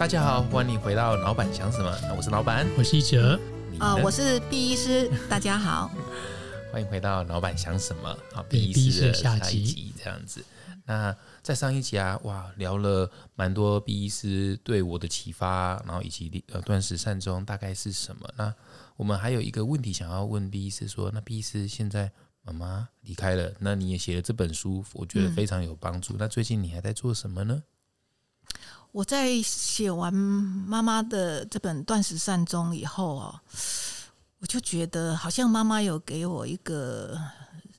大家好，欢迎回到老板想什么？我是老板，我是一哲，啊，我是毕医师，大家好，欢迎回到老板想什么？好，毕医师的下一集这样子。那在上一集啊，哇，聊了蛮多毕医师对我的启发，然后以及呃断食善终大概是什么？那我们还有一个问题想要问毕医师，说那毕医师现在妈妈离开了，那你也写了这本书，我觉得非常有帮助。那最近你还在做什么呢？我在写完妈妈的这本《断食善终》以后哦，我就觉得好像妈妈有给我一个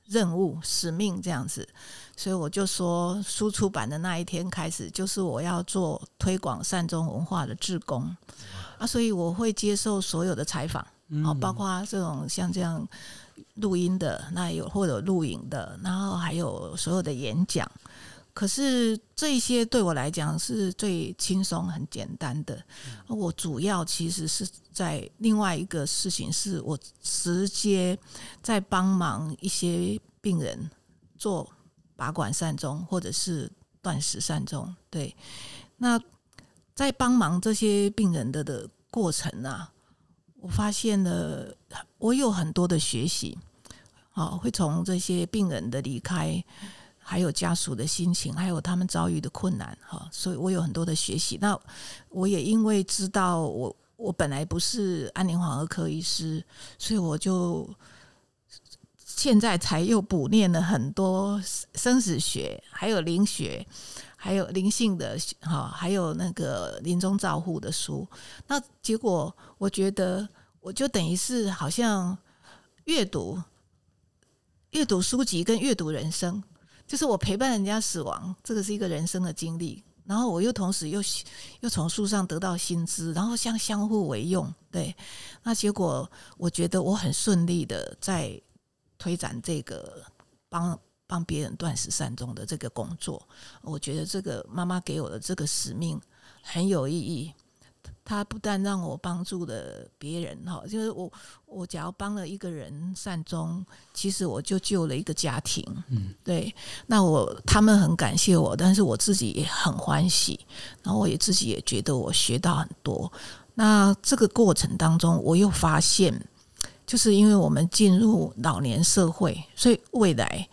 任务、使命这样子，所以我就说，书出版的那一天开始，就是我要做推广善终文化的志工。啊，所以我会接受所有的采访，啊，包括这种像这样录音的，那有或者录影的，然后还有所有的演讲。可是这些对我来讲是最轻松、很简单的。我主要其实是在另外一个事情，是我直接在帮忙一些病人做拔管善终，或者是断食善终。对，那在帮忙这些病人的的过程啊，我发现了我有很多的学习，好，会从这些病人的离开。还有家属的心情，还有他们遭遇的困难，哈，所以我有很多的学习。那我也因为知道我我本来不是安宁缓和科医师，所以我就现在才又补念了很多生死学，还有灵学，还有灵性的哈，还有那个临终照护的书。那结果我觉得，我就等于是好像阅读阅读书籍跟阅读人生。就是我陪伴人家死亡，这个是一个人生的经历。然后我又同时又又从书上得到薪资，然后相相互为用。对，那结果我觉得我很顺利的在推展这个帮帮别人断食善终的这个工作。我觉得这个妈妈给我的这个使命很有意义。他不但让我帮助了别人哈，就是我我只要帮了一个人善终，其实我就救了一个家庭。嗯，对。那我他们很感谢我，但是我自己也很欢喜，然后我也自己也觉得我学到很多。那这个过程当中，我又发现，就是因为我们进入老年社会，所以未来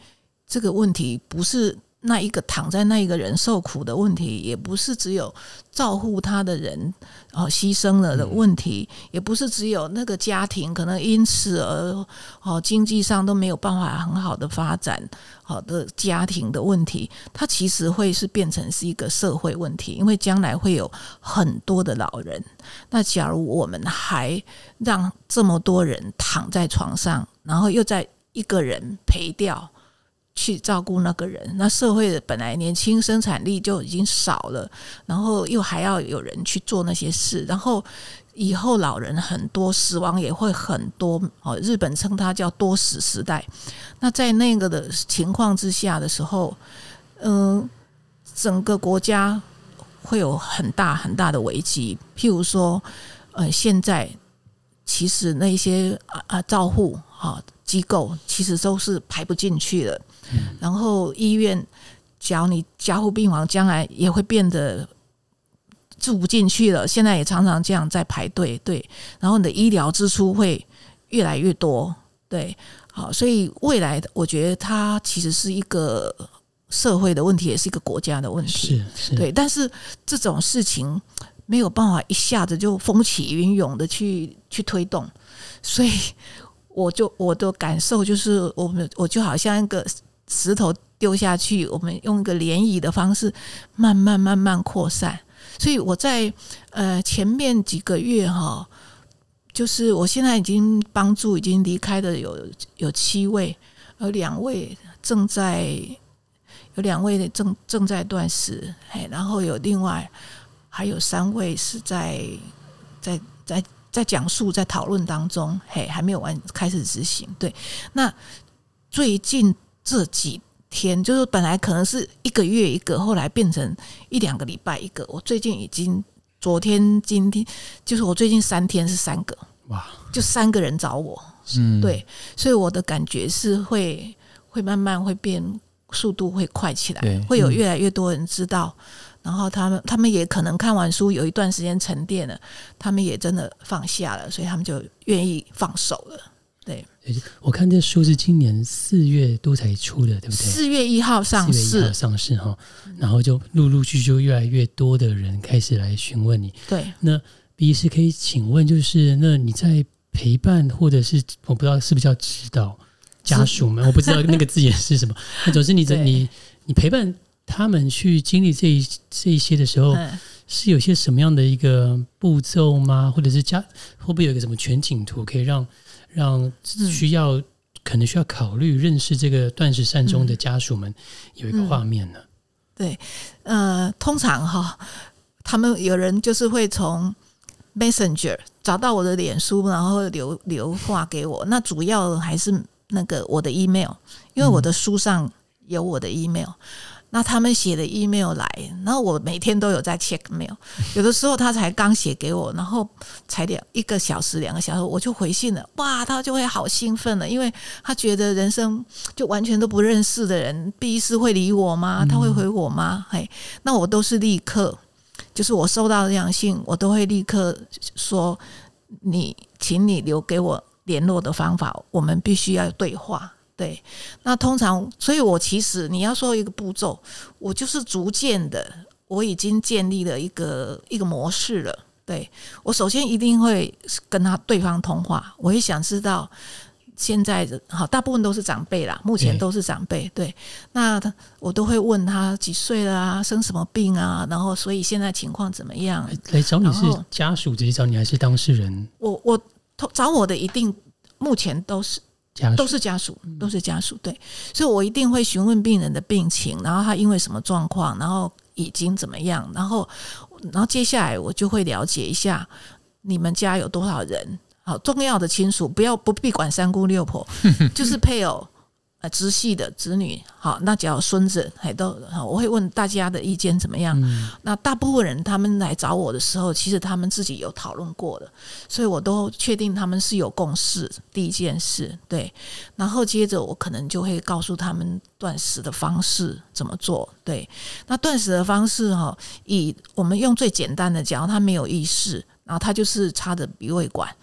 这个问题不是。那一个躺在那一个人受苦的问题，也不是只有照顾他的人哦牺牲了的问题，也不是只有那个家庭可能因此而哦经济上都没有办法很好的发展好的家庭的问题，它其实会是变成是一个社会问题，因为将来会有很多的老人。那假如我们还让这么多人躺在床上，然后又在一个人陪掉。去照顾那个人，那社会的本来年轻生产力就已经少了，然后又还要有人去做那些事，然后以后老人很多，死亡也会很多。哦，日本称它叫多死时代。那在那个的情况之下的时候，嗯，整个国家会有很大很大的危机。譬如说，呃，现在其实那些啊啊照护哈机构其实都是排不进去了。然后医院，只要你加护病房，将来也会变得住不进去了。现在也常常这样在排队，对。然后你的医疗支出会越来越多，对。好，所以未来我觉得它其实是一个社会的问题，也是一个国家的问题，是是。对，但是这种事情没有办法一下子就风起云涌的去去推动，所以我就我的感受就是，我们我就好像一个。石头丢下去，我们用一个涟漪的方式，慢慢慢慢扩散。所以我在呃前面几个月哈，就是我现在已经帮助已经离开的有有七位，有两位正在有两位正正在断食，嘿，然后有另外还有三位是在在在在讲述在讨论当中，嘿，还没有完开始执行。对，那最近。这几天就是本来可能是一个月一个，后来变成一两个礼拜一个。我最近已经昨天、今天，就是我最近三天是三个，哇，就三个人找我，嗯，对，所以我的感觉是会会慢慢会变，速度会快起来，会有越来越多人知道然后他们他们也可能看完书有一段时间沉淀了，他们也真的放下了，所以他们就愿意放手了。对，我看这书是今年四月多才出的，对不对？四月一号上市，月1号上市哈，然后就陆陆续续越来越多的人开始来询问你。对，那 B 是可以请问，就是那你在陪伴或者是我不知道是不是叫指导家属们，我不知道那个字眼是什么。那总之你在你你陪伴他们去经历这一这一些的时候，是有些什么样的一个步骤吗？或者是家会不会有一个什么全景图可以让？让需要可能需要考虑认识这个断食善终的家属们有一个画面呢。对，呃，通常哈，他们有人就是会从 Messenger 找到我的脸书，然后留留话给我。那主要还是那个我的 email，因为我的书上有我的 email。那他们写的 email 来，然后我每天都有在 check mail，有的时候他才刚写给我，然后才两一个小时、两个小时，我就回信了，哇，他就会好兴奋了，因为他觉得人生就完全都不认识的人，第一次会理我吗？他会回我吗？嘿，那我都是立刻，就是我收到这样信，我都会立刻说，你，请你留给我联络的方法，我们必须要对话。对，那通常，所以我其实你要说一个步骤，我就是逐渐的，我已经建立了一个一个模式了。对我首先一定会跟他对方通话，我会想知道现在的好，大部分都是长辈啦，目前都是长辈。对，那他我都会问他几岁了啊，生什么病啊，然后所以现在情况怎么样？来找你是家属直接找你，还是当事人？我我找我的一定目前都是。都是家属，都是家属，对，所以我一定会询问病人的病情，然后他因为什么状况，然后已经怎么样，然后，然后接下来我就会了解一下你们家有多少人，好重要的亲属，不要不必管三姑六婆，就是配偶。呃，直系的子女，好，那只要孙子还都好，我会问大家的意见怎么样？那大部分人他们来找我的时候，其实他们自己有讨论过的，所以我都确定他们是有共识。第一件事，对，然后接着我可能就会告诉他们断食的方式怎么做。对，那断食的方式哈，以我们用最简单的讲，他没有意识，然后他就是插着鼻胃管，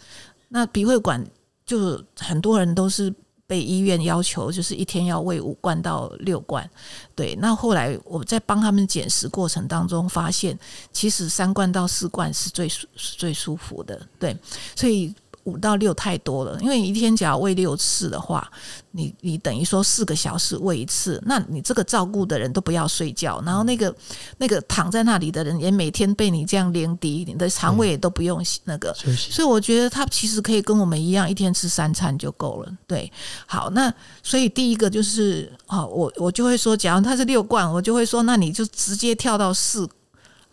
那鼻胃管就很多人都是。被医院要求就是一天要喂五罐到六罐，对。那后来我在帮他们减食过程当中发现，其实三罐到四罐是最舒最舒服的，对。所以。五到六太多了，因为一天只要喂六次的话，你你等于说四个小时喂一次，那你这个照顾的人都不要睡觉，然后那个那个躺在那里的人也每天被你这样连滴，你的肠胃也都不用那个，所以我觉得他其实可以跟我们一样，一天吃三餐就够了。对，好，那所以第一个就是啊，我我就会说，假如他是六罐，我就会说，那你就直接跳到四。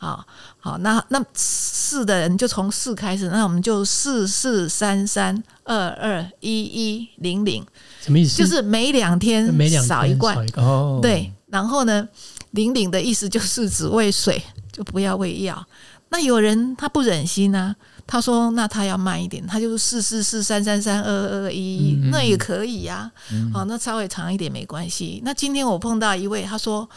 好好，那那四的人就从四开始，那我们就四四三三二二一一零零，什么意思？就是每两天少一罐哦。对，然后呢，零零的意思就是只喂水，就不要喂药。那有人他不忍心啊，他说那他要慢一点，他就是四四四三三三二二一一，那也可以呀。好，那稍微长一点没关系。那今天我碰到一位，他说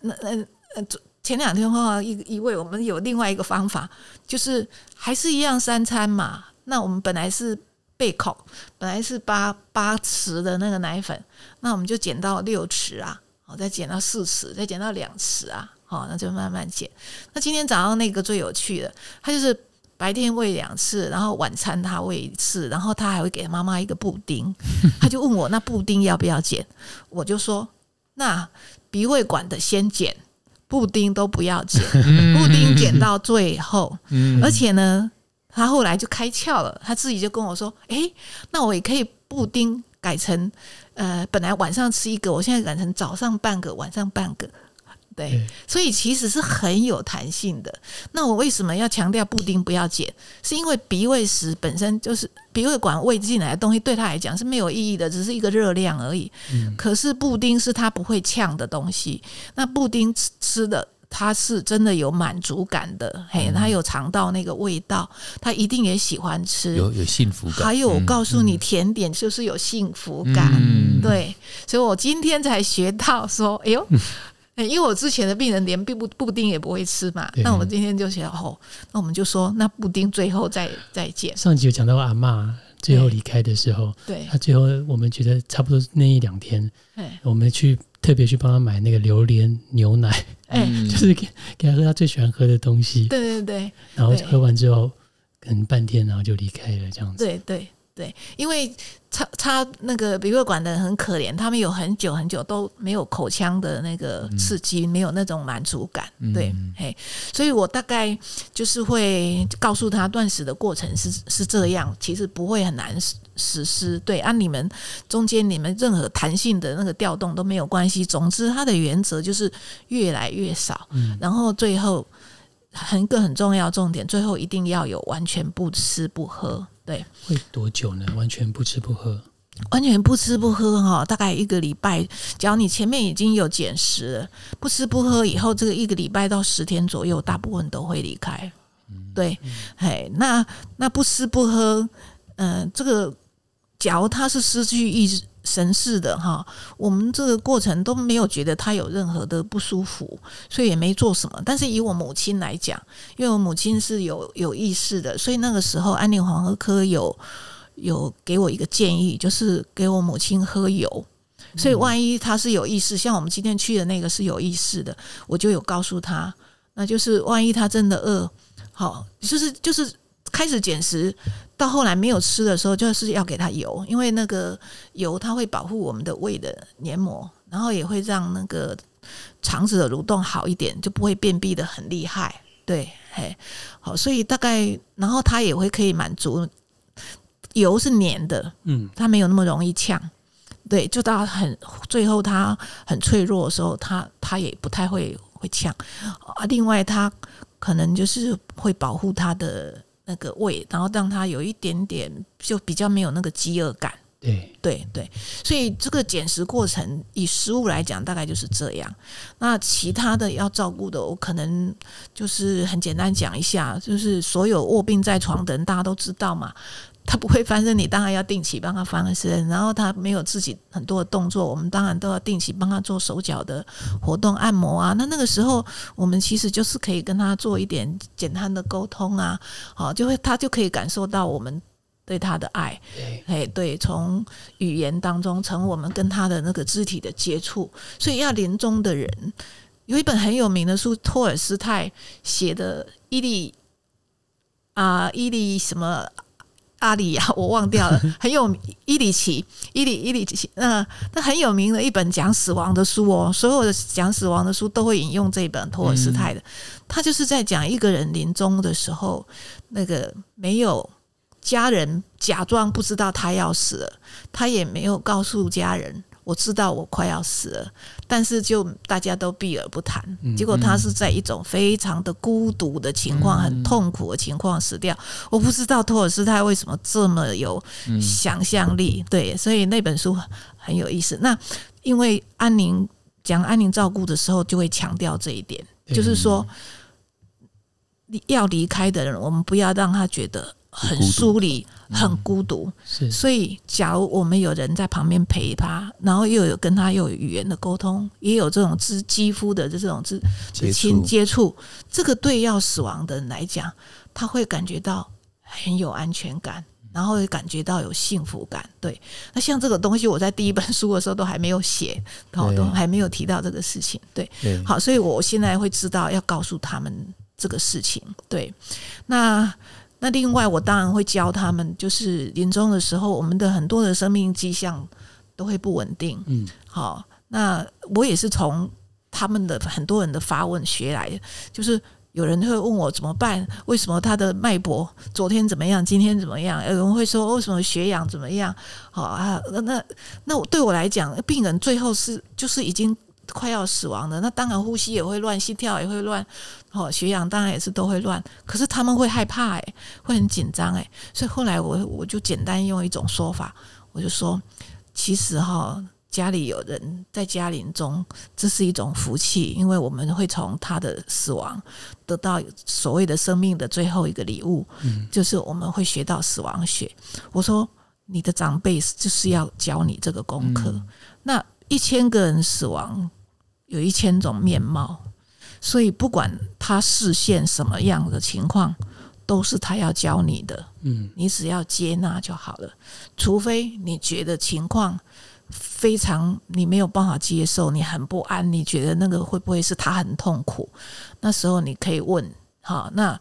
那那呃。前两天的话一一位，我们有另外一个方法，就是还是一样三餐嘛。那我们本来是备口，本来是八八匙的那个奶粉，那我们就减到六匙啊，好，再减到四匙，再减到两匙啊，好，那就慢慢减。那今天早上那个最有趣的，他就是白天喂两次，然后晚餐他喂一次，然后他还会给妈妈一个布丁，他就问我那布丁要不要减，我就说那鼻胃管的先减。布丁都不要剪，布丁剪到最后，而且呢，他后来就开窍了，他自己就跟我说：“哎，那我也可以布丁改成，呃，本来晚上吃一个，我现在改成早上半个，晚上半个。”对，所以其实是很有弹性的。那我为什么要强调布丁不要剪？是因为鼻胃食本身就是鼻胃管喂进来的东西，对他来讲是没有意义的，只是一个热量而已。可是布丁是他不会呛的东西。那布丁吃吃的，他是真的有满足感的。嘿，他有尝到那个味道，他一定也喜欢吃，有有幸福感。还有，我告诉你，甜点就是有幸福感。嗯对，所以我今天才学到说，哎呦。哎，因为我之前的病人连布布丁也不会吃嘛，那我们今天就想哦，那我们就说那布丁最后再再见。上集有讲到阿妈最后离开的时候，对，他最后我们觉得差不多那一两天，我们去特别去帮他买那个榴莲牛奶，哎，就是给给他喝他最喜欢喝的东西，对对对，然后喝完之后，可能半天然后就离开了这样子，对对。对，因为插插那个鼻胃管的人很可怜，他们有很久很久都没有口腔的那个刺激，没有那种满足感。对，嘿，所以我大概就是会告诉他断食的过程是是这样，其实不会很难实施。对，按你们中间你们任何弹性的那个调动都没有关系。总之，它的原则就是越来越少，然后最后很一个很重要重点，最后一定要有完全不吃不喝。对，会多久呢？完全不吃不喝，完全不吃不喝哈，大概一个礼拜。只要你前面已经有减食了，不吃不喝以后，这个一个礼拜到十天左右，大部分都会离开。对，嘿，那那不吃不喝，嗯，这个假如他是失去意识。神似的哈，我们这个过程都没有觉得他有任何的不舒服，所以也没做什么。但是以我母亲来讲，因为我母亲是有有意识的，所以那个时候安宁黄河科有有给我一个建议，就是给我母亲喝油。所以万一他是有意识，像我们今天去的那个是有意识的，我就有告诉他，那就是万一他真的饿，好，就是就是。开始减食，到后来没有吃的时候，就是要给它油，因为那个油它会保护我们的胃的黏膜，然后也会让那个肠子的蠕动好一点，就不会便秘的很厉害。对，嘿，好，所以大概，然后它也会可以满足油是黏的，嗯，它没有那么容易呛。对，就到很最后，它很脆弱的时候，它它也不太会会呛啊。另外，它可能就是会保护它的。那个胃，然后让他有一点点就比较没有那个饥饿感。对对对，所以这个减食过程以食物来讲，大概就是这样。那其他的要照顾的，我可能就是很简单讲一下，就是所有卧病在床的人，大家都知道嘛。他不会翻身，你当然要定期帮他翻身。然后他没有自己很多的动作，我们当然都要定期帮他做手脚的活动、按摩啊。那那个时候，我们其实就是可以跟他做一点简单的沟通啊，好，就会他就可以感受到我们对他的爱。哎，对，从语言当中，从我们跟他的那个肢体的接触。所以要临终的人有一本很有名的书，托尔斯泰写的《伊利》啊，《伊利》什么？阿里呀，我忘掉了，很有伊里奇，伊里伊里奇，那那很有名的一本讲死亡的书哦，所有的讲死亡的书都会引用这本托尔斯泰的，他就是在讲一个人临终的时候，那个没有家人假装不知道他要死了，他也没有告诉家人。我知道我快要死了，但是就大家都避而不谈。结果他是在一种非常的孤独的情况、很痛苦的情况死掉。我不知道托尔斯泰为什么这么有想象力，对，所以那本书很有意思。那因为安宁讲安宁照顾的时候，就会强调这一点，就是说要离开的人，我们不要让他觉得。很疏离，很孤独，是。所以，假如我们有人在旁边陪他，然后又有跟他又有语言的沟通，也有这种肢肌肤的这种肢亲接触，这个对要死亡的人来讲，他会感觉到很有安全感，然后会感觉到有幸福感。对，那像这个东西，我在第一本书的时候都还没有写，好，都还没有提到这个事情。对，好，所以我现在会知道要告诉他们这个事情。对，那。那另外，我当然会教他们，就是临终的时候，我们的很多的生命迹象都会不稳定。嗯，好，那我也是从他们的很多人的发问学来的，就是有人会问我怎么办？为什么他的脉搏昨天怎么样，今天怎么样？有人会说为什么血氧怎么样？好啊，那那那我对我来讲，病人最后是就是已经。快要死亡的，那当然呼吸也会乱，心跳也会乱，哦，血氧当然也是都会乱。可是他们会害怕，诶，会很紧张，诶，所以后来我我就简单用一种说法，我就说，其实哈，家里有人在家临终，这是一种福气，因为我们会从他的死亡得到所谓的生命的最后一个礼物，嗯，就是我们会学到死亡学。我说，你的长辈就是要教你这个功课，那。一千个人死亡，有一千种面貌，所以不管他视线什么样的情况，都是他要教你的。嗯，你只要接纳就好了，除非你觉得情况非常你没有办法接受，你很不安，你觉得那个会不会是他很痛苦？那时候你可以问，好，那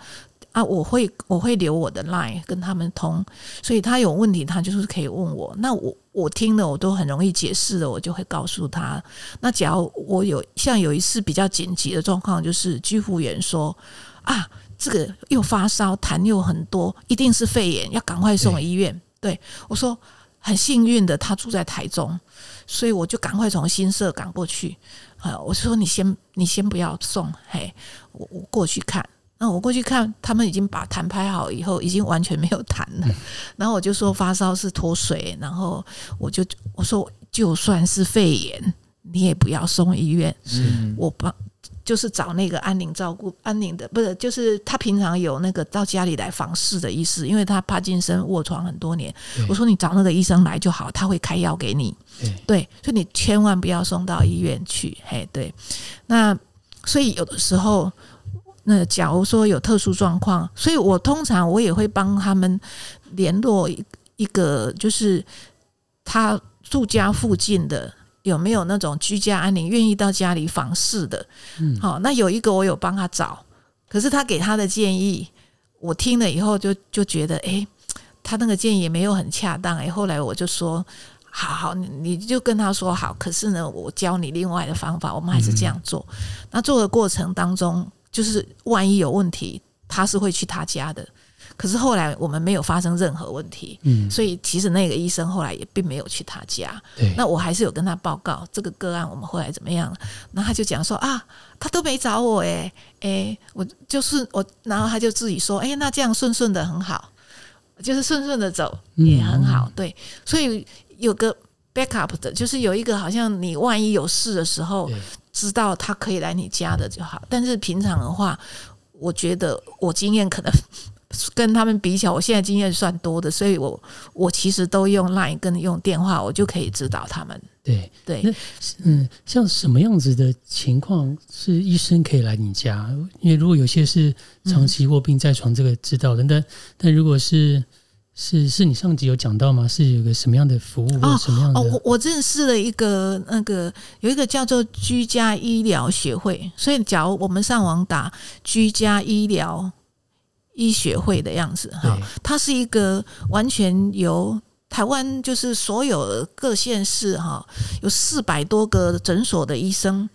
啊，我会我会留我的 line 跟他们通，所以他有问题，他就是可以问我。那我我听了，我都很容易解释的，我就会告诉他。那假如我有像有一次比较紧急的状况，就是居护员说啊。这个又发烧，痰又很多，一定是肺炎，要赶快送医院。对我说，很幸运的，他住在台中，所以我就赶快从新社赶过去。啊，我说你先，你先不要送，嘿，我我过去看。那我过去看，他们已经把痰拍好以后，已经完全没有痰了。然后我就说发烧是脱水，然后我就我说就算是肺炎，你也不要送医院。嗯我帮。就是找那个安宁照顾安宁的，不是，就是他平常有那个到家里来访视的意思，因为他帕金森卧床很多年。我说你找那个医生来就好，他会开药给你。对，所以你千万不要送到医院去。嘿，对。那所以有的时候，那假如说有特殊状况，所以我通常我也会帮他们联络一个，就是他住家附近的。有没有那种居家安宁愿意到家里访视的？嗯，好，那有一个我有帮他找，可是他给他的建议，我听了以后就就觉得，哎，他那个建议也没有很恰当。哎，后来我就说，好好，你就跟他说好。可是呢，我教你另外的方法，我们还是这样做。那做的过程当中，就是万一有问题，他是会去他家的。可是后来我们没有发生任何问题，嗯，所以其实那个医生后来也并没有去他家。对，那我还是有跟他报告这个个案，我们后来怎么样？然后他就讲说啊，他都没找我，哎哎，我就是我，然后他就自己说，哎，那这样顺顺的很好，就是顺顺的走也很好，对。所以有个 backup 的，就是有一个好像你万一有事的时候，知道他可以来你家的就好。但是平常的话，我觉得我经验可能。跟他们比起来，我现在经验算多的，所以我我其实都用 Line 跟用电话，我就可以指导他们。对对，那嗯，像什么样子的情况是医生可以来你家？因为如果有些是长期卧病在床，这个知道的。但但如果是是是你上集有讲到吗？是有个什么样的服务或什么样的？哦，我我认识了一个那个有一个叫做居家医疗协会，所以假如我们上网打居家医疗。医学会的样子哈，它是一个完全由台湾就是所有各县市哈，有四百多个诊所的医生，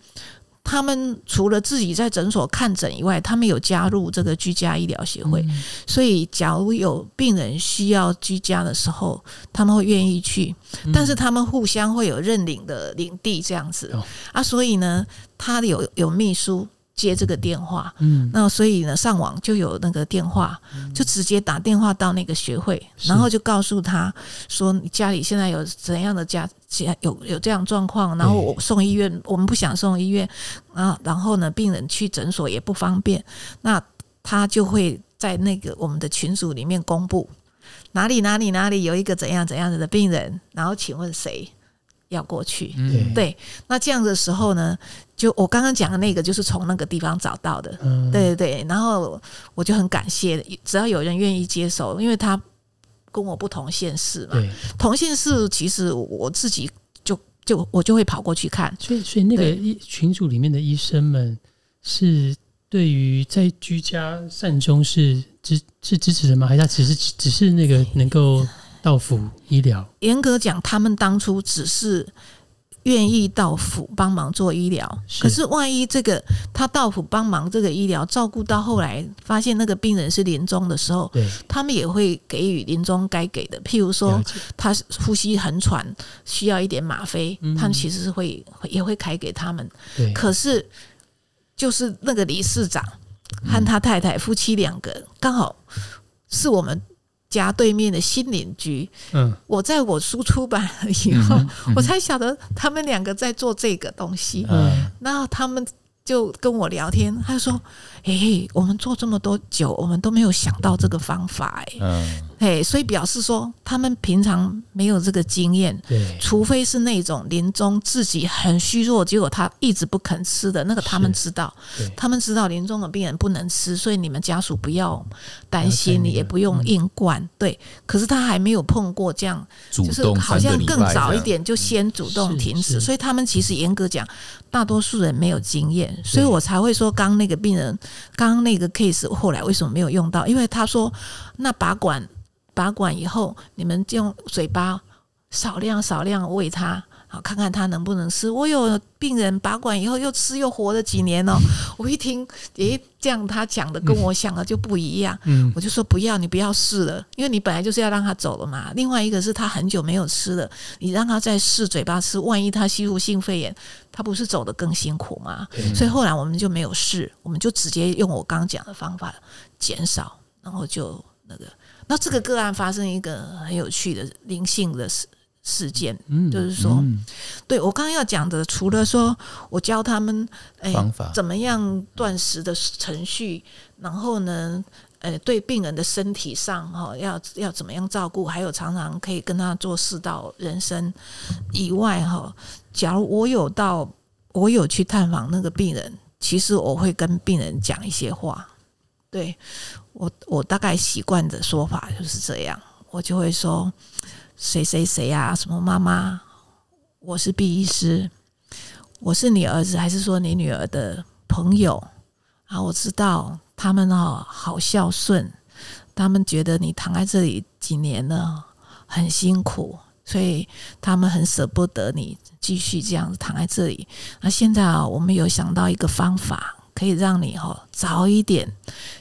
他们除了自己在诊所看诊以外，他们有加入这个居家医疗协会，所以假如有病人需要居家的时候，他们会愿意去，但是他们互相会有认领的领地这样子。啊，所以呢，他有有秘书。接这个电话，嗯，那所以呢，上网就有那个电话，就直接打电话到那个学会，然后就告诉他说，你家里现在有怎样的家家有有这样状况，然后我送医院，我们不想送医院啊，然后呢，病人去诊所也不方便，那他就会在那个我们的群组里面公布哪里哪里哪里有一个怎样怎样的病人，然后请问谁要过去？对，那这样的时候呢？就我刚刚讲的那个，就是从那个地方找到的，对对对。然后我就很感谢，只要有人愿意接手，因为他跟我不同县市嘛。同县市其实我自己就就我就会跑过去看。所以所以那个群组里面的医生们是对于在居家善终是支是支持的吗？还是他只是只是那个能够到府医疗？严格讲，他们当初只是。愿意到府帮忙做医疗，可是万一这个他到府帮忙这个医疗照顾到后来，发现那个病人是临终的时候，他们也会给予临终该给的。譬如说，他呼吸很喘，需要一点吗啡，他们其实是会也会开给他们。可是就是那个理事长和他太太夫妻两个，刚好是我们。家对面的新邻居，嗯，我在我书出版了以后，我才晓得他们两个在做这个东西，嗯，然后他们就跟我聊天，他就说：“哎，我们做这么多久，我们都没有想到这个方法，哎，嗯，哎，所以表示说他们平常没有这个经验，对，除非是那种临终自己很虚弱，结果他一直不肯吃的那个，他们知道，他们知道临终的病人不能吃，所以你们家属不要担心，你也不用硬灌，对。可是他还没有碰过这样，就是好像更早一点就先主动停止，所以他们其实严格讲，大多数人没有经验，所以我才会说，刚那个病人，刚刚那个 case 后来为什么没有用到？因为他说，那拔管。拔管以后，你们就用嘴巴少量少量喂他，好看看他能不能吃。我有病人拔管以后又吃又活了几年哦。我一听，诶，这样他讲的跟我想的就不一样。嗯，我就说不要，你不要试了，因为你本来就是要让他走了嘛。另外一个是他很久没有吃了，你让他再试嘴巴吃，万一他吸入性肺炎，他不是走得更辛苦吗？所以后来我们就没有试，我们就直接用我刚刚讲的方法减少，然后就那个。那这个个案发生一个很有趣的灵性的事事件，就是说，对我刚刚要讲的，除了说我教他们哎怎么样断食的程序，然后呢，呃，对病人的身体上哈要要怎么样照顾，还有常常可以跟他做四道人生以外哈，假如我有到我有去探访那个病人，其实我会跟病人讲一些话，对。我我大概习惯的说法就是这样，我就会说谁谁谁啊，什么妈妈，我是毕医师，我是你儿子还是说你女儿的朋友啊？我知道他们哦好孝顺，他们觉得你躺在这里几年了很辛苦，所以他们很舍不得你继续这样子躺在这里。那现在啊，我们有想到一个方法。可以让你哦早一点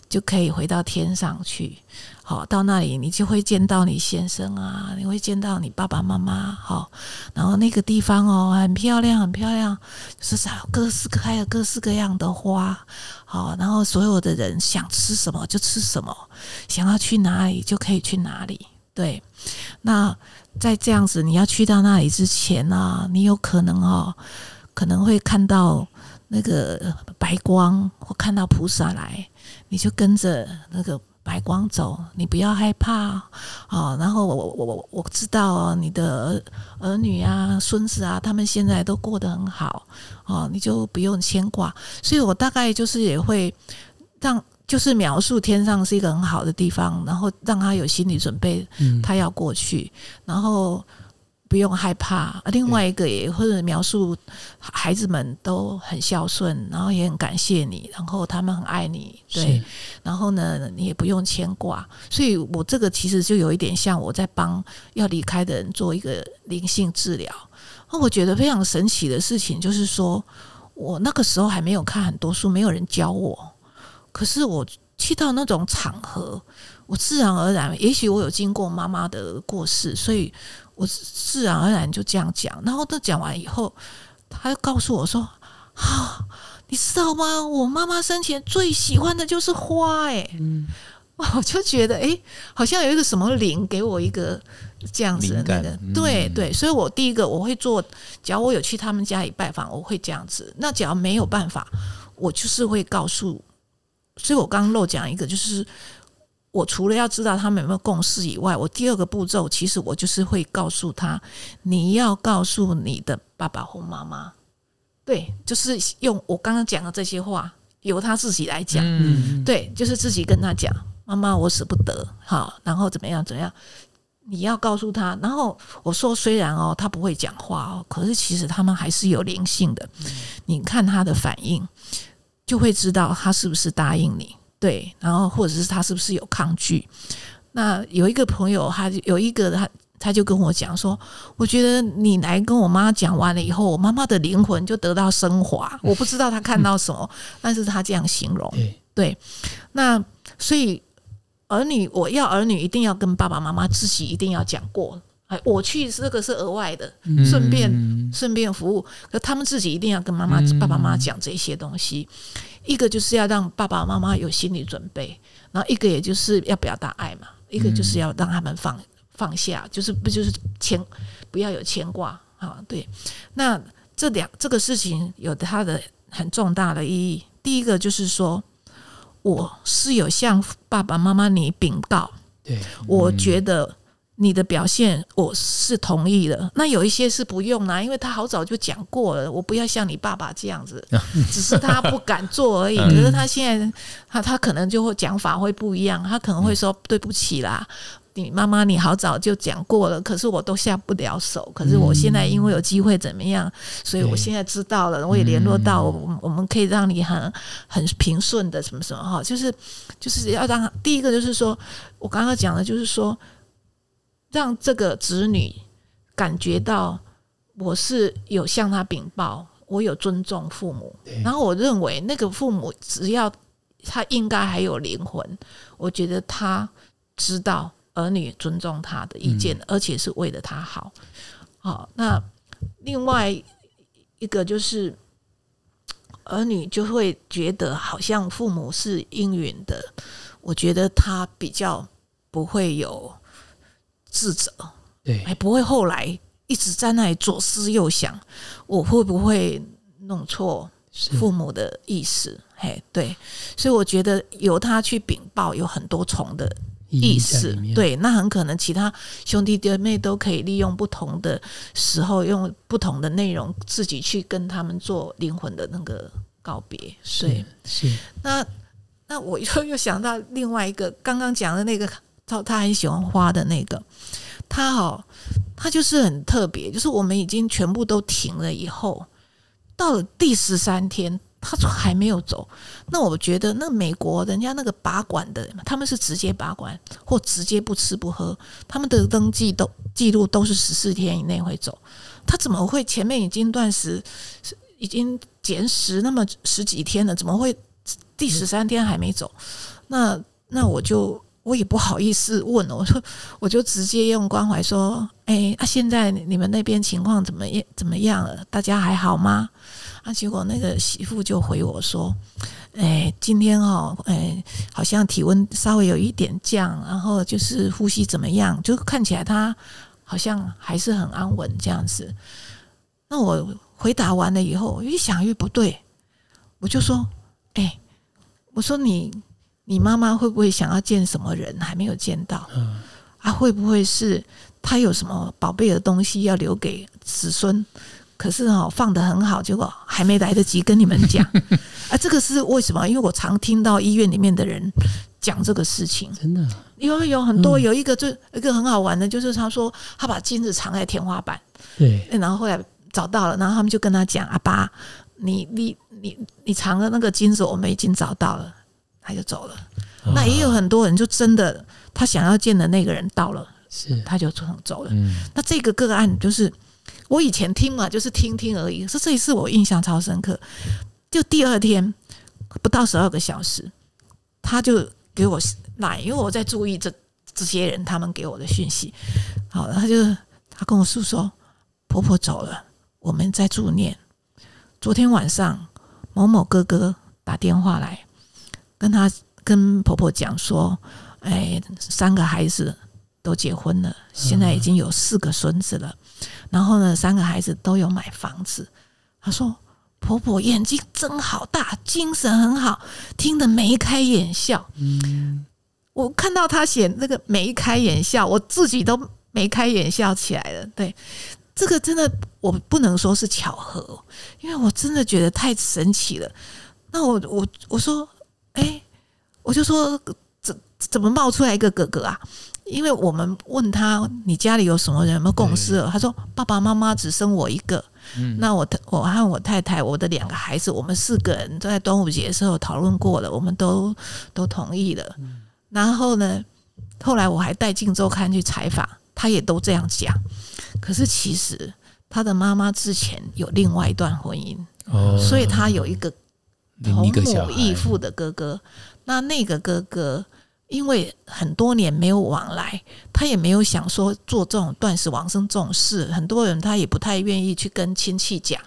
就可以回到天上去，好到那里你就会见到你先生啊，你会见到你爸爸妈妈，好，然后那个地方哦很漂亮很漂亮，就是啥各式各样各式各样的花，好，然后所有的人想吃什么就吃什么，想要去哪里就可以去哪里，对，那在这样子你要去到那里之前呢，你有可能哦可能会看到。那个白光，或看到菩萨来，你就跟着那个白光走，你不要害怕哦。然后我我我我知道你的儿女啊、孙子啊，他们现在都过得很好哦，你就不用牵挂。所以我大概就是也会让，就是描述天上是一个很好的地方，然后让他有心理准备，他要过去，然后。不用害怕。另外一个也或者描述孩子们都很孝顺，然后也很感谢你，然后他们很爱你，对。然后呢，你也不用牵挂。所以我这个其实就有一点像我在帮要离开的人做一个灵性治疗。那我觉得非常神奇的事情就是说，我那个时候还没有看很多书，没有人教我。可是我去到那种场合，我自然而然，也许我有经过妈妈的过世，所以。我自然而然就这样讲，然后他讲完以后，他告诉我说：“啊，你知道吗？我妈妈生前最喜欢的就是花。”哎，嗯，我就觉得，哎，好像有一个什么灵给我一个这样子的那个，对对，所以我第一个我会做，只要我有去他们家里拜访，我会这样子。那只要没有办法，我就是会告诉。所以我刚刚漏讲一个，就是。我除了要知道他们有没有共识以外，我第二个步骤其实我就是会告诉他，你要告诉你的爸爸或妈妈，对，就是用我刚刚讲的这些话，由他自己来讲，嗯对，就是自己跟他讲，妈妈，我舍不得，好，然后怎么样怎么样，你要告诉他，然后我说，虽然哦，他不会讲话哦，可是其实他们还是有灵性的，你看他的反应，就会知道他是不是答应你。对，然后或者是他是不是有抗拒？那有一个朋友，他有一个他，他就跟我讲说：“我觉得你来跟我妈讲完了以后，我妈妈的灵魂就得到升华。我不知道他看到什么，但是他这样形容。对，那所以儿女，我要儿女一定要跟爸爸妈妈自己一定要讲过。哎，我去这个是额外的，顺便顺便服务，可他们自己一定要跟妈妈、爸爸妈妈讲这些东西。”一个就是要让爸爸妈妈有心理准备，然后一个也就是要表达爱嘛，一个就是要让他们放放下，就是不就是牵不要有牵挂啊？对，那这两这个事情有它的很重大的意义。第一个就是说，我是有向爸爸妈妈你禀告，对，我觉得你的表现我是同意的。那有一些是不用啦，因为他好早就讲过了，我不要像你爸爸这样子，只是他不敢做而已。可是他现在他他可能就会讲法会不一样，他可能会说对不起啦。你妈妈，你好早就讲过了，可是我都下不了手。可是我现在因为有机会怎么样，所以我现在知道了，我也联络到我，我们可以让你很很平顺的什么什么哈，就是就是要让第一个就是说我刚刚讲的，就是说让这个子女感觉到我是有向他禀报，我有尊重父母，然后我认为那个父母只要他应该还有灵魂，我觉得他知道。儿女尊重他的意见，而且是为了他好。好，那另外一个就是儿女就会觉得好像父母是应允的，我觉得他比较不会有自责，对，还不会后来一直在那里左思右想，我会不会弄错父母的意思？嘿，对，所以我觉得由他去禀报有很多重的。意思对，那很可能其他兄弟姐妹都可以利用不同的时候，用不同的内容，自己去跟他们做灵魂的那个告别。是是。那那我又又想到另外一个刚刚讲的那个，他他很喜欢花的那个，他哈，他就是很特别，就是我们已经全部都停了以后，到了第十三天。他还没有走，那我觉得那美国人家那个把管的，他们是直接把管或直接不吃不喝，他们的登记都记录都是十四天以内会走。他怎么会前面已经断食，已经减食那么十几天了，怎么会第十三天还没走？那那我就我也不好意思问，我 说我就直接用关怀说，哎，啊，现在你们那边情况怎么样？怎么样了？大家还好吗？啊结果那个媳妇就回我说：“哎，今天哦，哎，好像体温稍微有一点降，然后就是呼吸怎么样，就看起来他好像还是很安稳这样子。”那我回答完了以后，我越想越不对，我就说：“哎，我说你你妈妈会不会想要见什么人还没有见到？啊，会不会是她有什么宝贝的东西要留给子孙？”可是哈放的很好，结果还没来得及跟你们讲 啊！这个是为什么？因为我常听到医院里面的人讲这个事情，真的，因为有很多有一个就一个很好玩的，就是他说他把金子藏在天花板，对，然后后来找到了，然后他们就跟他讲：“阿爸，你你你你藏的那个金子，我们已经找到了。”他就走了。那也有很多人就真的他想要见的那个人到了，是他就走了。那这个个案就是。我以前听嘛，就是听听而已。是这一次我印象超深刻，就第二天不到十二个小时，他就给我来，因为我在注意这这些人他们给我的讯息。好，他就他跟我诉说，婆婆走了，我们在助念。昨天晚上某某哥哥打电话来，跟她跟婆婆讲说，哎，三个孩子都结婚了，现在已经有四个孙子了。然后呢，三个孩子都有买房子。她说：“婆婆眼睛真好大，精神很好，听得眉开眼笑。”嗯，我看到她写那个眉开眼笑，我自己都眉开眼笑起来了。对，这个真的我不能说是巧合，因为我真的觉得太神奇了。那我我我说，哎，我就说怎怎么冒出来一个哥哥啊？因为我们问他你家里有什么人有没有共识？他说爸爸妈妈只生我一个。那我我和我太太我的两个孩子，我们四个人都在端午节的时候讨论过了，我们都都同意了。然后呢，后来我还带《镜周刊》去采访，他也都这样讲。可是其实他的妈妈之前有另外一段婚姻，所以他有一个同母异父的哥哥。那那个哥哥。因为很多年没有往来，他也没有想说做这种断食往生这种事。很多人他也不太愿意去跟亲戚讲，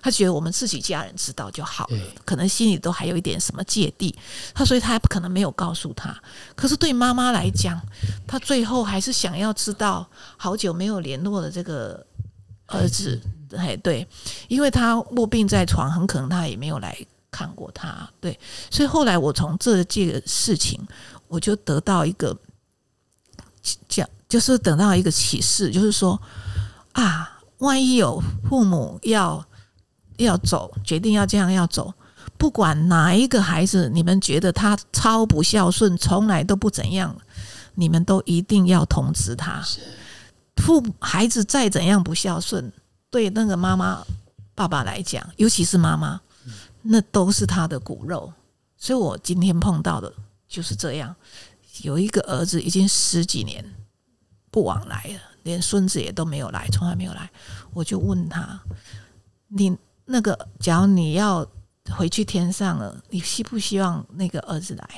他觉得我们自己家人知道就好了，可能心里都还有一点什么芥蒂。他所以他不可能没有告诉他。可是对妈妈来讲，他最后还是想要知道好久没有联络的这个儿子，哎，对，因为他卧病在床，很可能他也没有来。看过他。对，所以后来我从这件事情，我就得到一个讲，就是得到一个启示，就是说啊，万一有父母要要走，决定要这样要走，不管哪一个孩子，你们觉得他超不孝顺，从来都不怎样，你们都一定要通知他。父孩子再怎样不孝顺，对那个妈妈、爸爸来讲，尤其是妈妈，那都是他的骨肉。所以我今天碰到的就是这样，有一个儿子已经十几年不往来了，连孙子也都没有来，从来没有来。我就问他：“你那个，假如你要回去天上了，你希不希望那个儿子来？”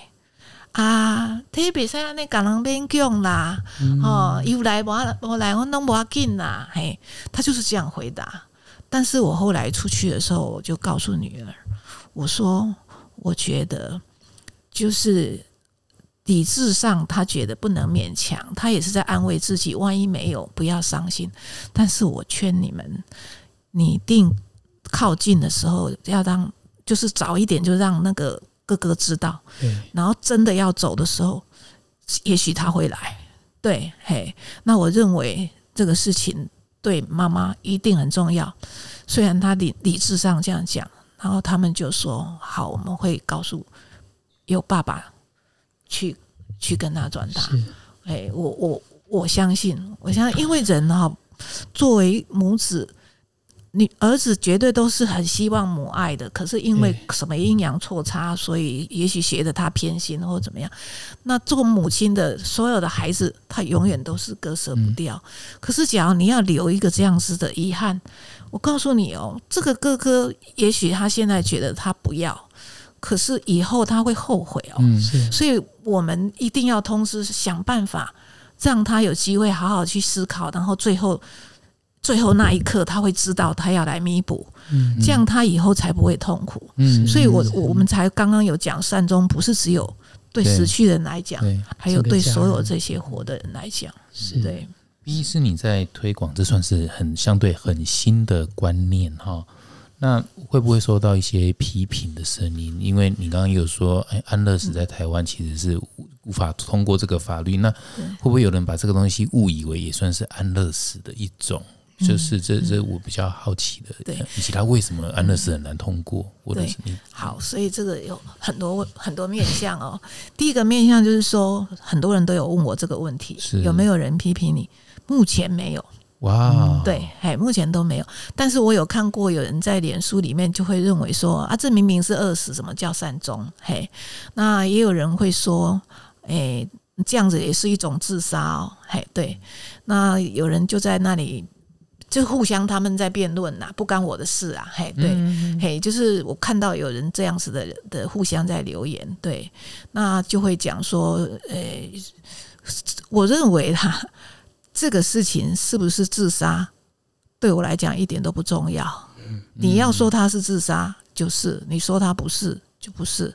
啊，特别是那港人边讲啦，哦，又来无我来，我弄不要紧啦，嘿，他就是这样回答。但是我后来出去的时候，我就告诉女儿，我说，我觉得就是理智上，他觉得不能勉强，他也是在安慰自己，万一没有，不要伤心。但是我劝你们，你一定靠近的时候，要让就是早一点，就让那个。哥哥知道，然后真的要走的时候，也许他会来。对，嘿，那我认为这个事情对妈妈一定很重要。虽然他理理智上这样讲，然后他们就说：“好，我们会告诉有爸爸去去跟他转达。”哎，我我我相信，我相信，因为人哈，作为母子。你儿子绝对都是很希望母爱的，可是因为什么阴阳错差，所以也许学的他偏心或者怎么样。那做母亲的所有的孩子，他永远都是割舍不掉。可是，假如你要留一个这样子的遗憾，我告诉你哦，这个哥哥也许他现在觉得他不要，可是以后他会后悔哦。所以我们一定要通知，想办法让他有机会好好去思考，然后最后。最后那一刻，他会知道他要来弥补，这样他以后才不会痛苦。所以，我我们才刚刚有讲善终，不是只有对死去的人来讲，还有对所有这些活的人来讲。是对。一是你在推广，这算是很相对很新的观念哈。那会不会受到一些批评的声音？因为你刚刚有说，哎，安乐死在台湾其实是无法通过这个法律，那会不会有人把这个东西误以为也算是安乐死的一种？就是这这我比较好奇的，对，以及他为什么安乐死很难通过？对，好，所以这个有很多很多面向哦。第一个面向就是说，很多人都有问我这个问题，有没有人批评你？目前没有。哇，对，嘿，目前都没有。但是我有看过有人在脸书里面就会认为说啊，这明明是饿死，怎么叫善终？嘿，那也有人会说，哎，这样子也是一种自杀哦。嘿，对，那有人就在那里。就互相他们在辩论呐，不干我的事啊，嘿，对，嘿，就是我看到有人这样子的的互相在留言，对，那就会讲说，诶，我认为他这个事情是不是自杀，对我来讲一点都不重要。你要说他是自杀，就是你说他不是，就不是，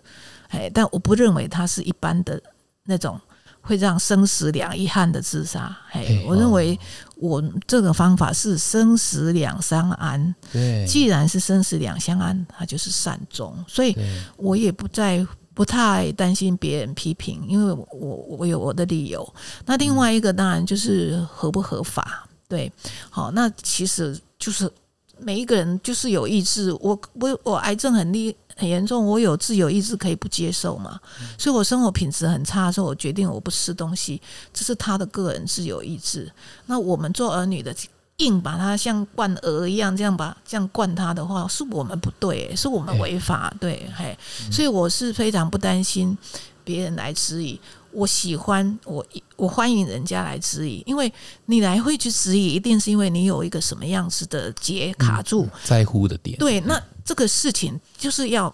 哎，但我不认为他是一般的那种。会让生死两遗憾的自杀，哎，我认为我这个方法是生死两相安。对，既然是生死两相安，它就是善终，所以我也不再不太担心别人批评，因为我我有我的理由。那另外一个当然就是合不合法，对，好，那其实就是每一个人就是有意志，我我我癌症很厉。很严重，我有自由意志可以不接受嘛？所以我生活品质很差的时候，我决定我不吃东西，这是他的个人自由意志。那我们做儿女的，硬把它像灌鹅一样这样把这样灌它的话，是我们不对，是我们违法，对，嘿。所以我是非常不担心别人来质疑。我喜欢我我欢迎人家来质疑，因为你来会去质疑，一定是因为你有一个什么样子的结卡住，在乎的点。对，那这个事情就是要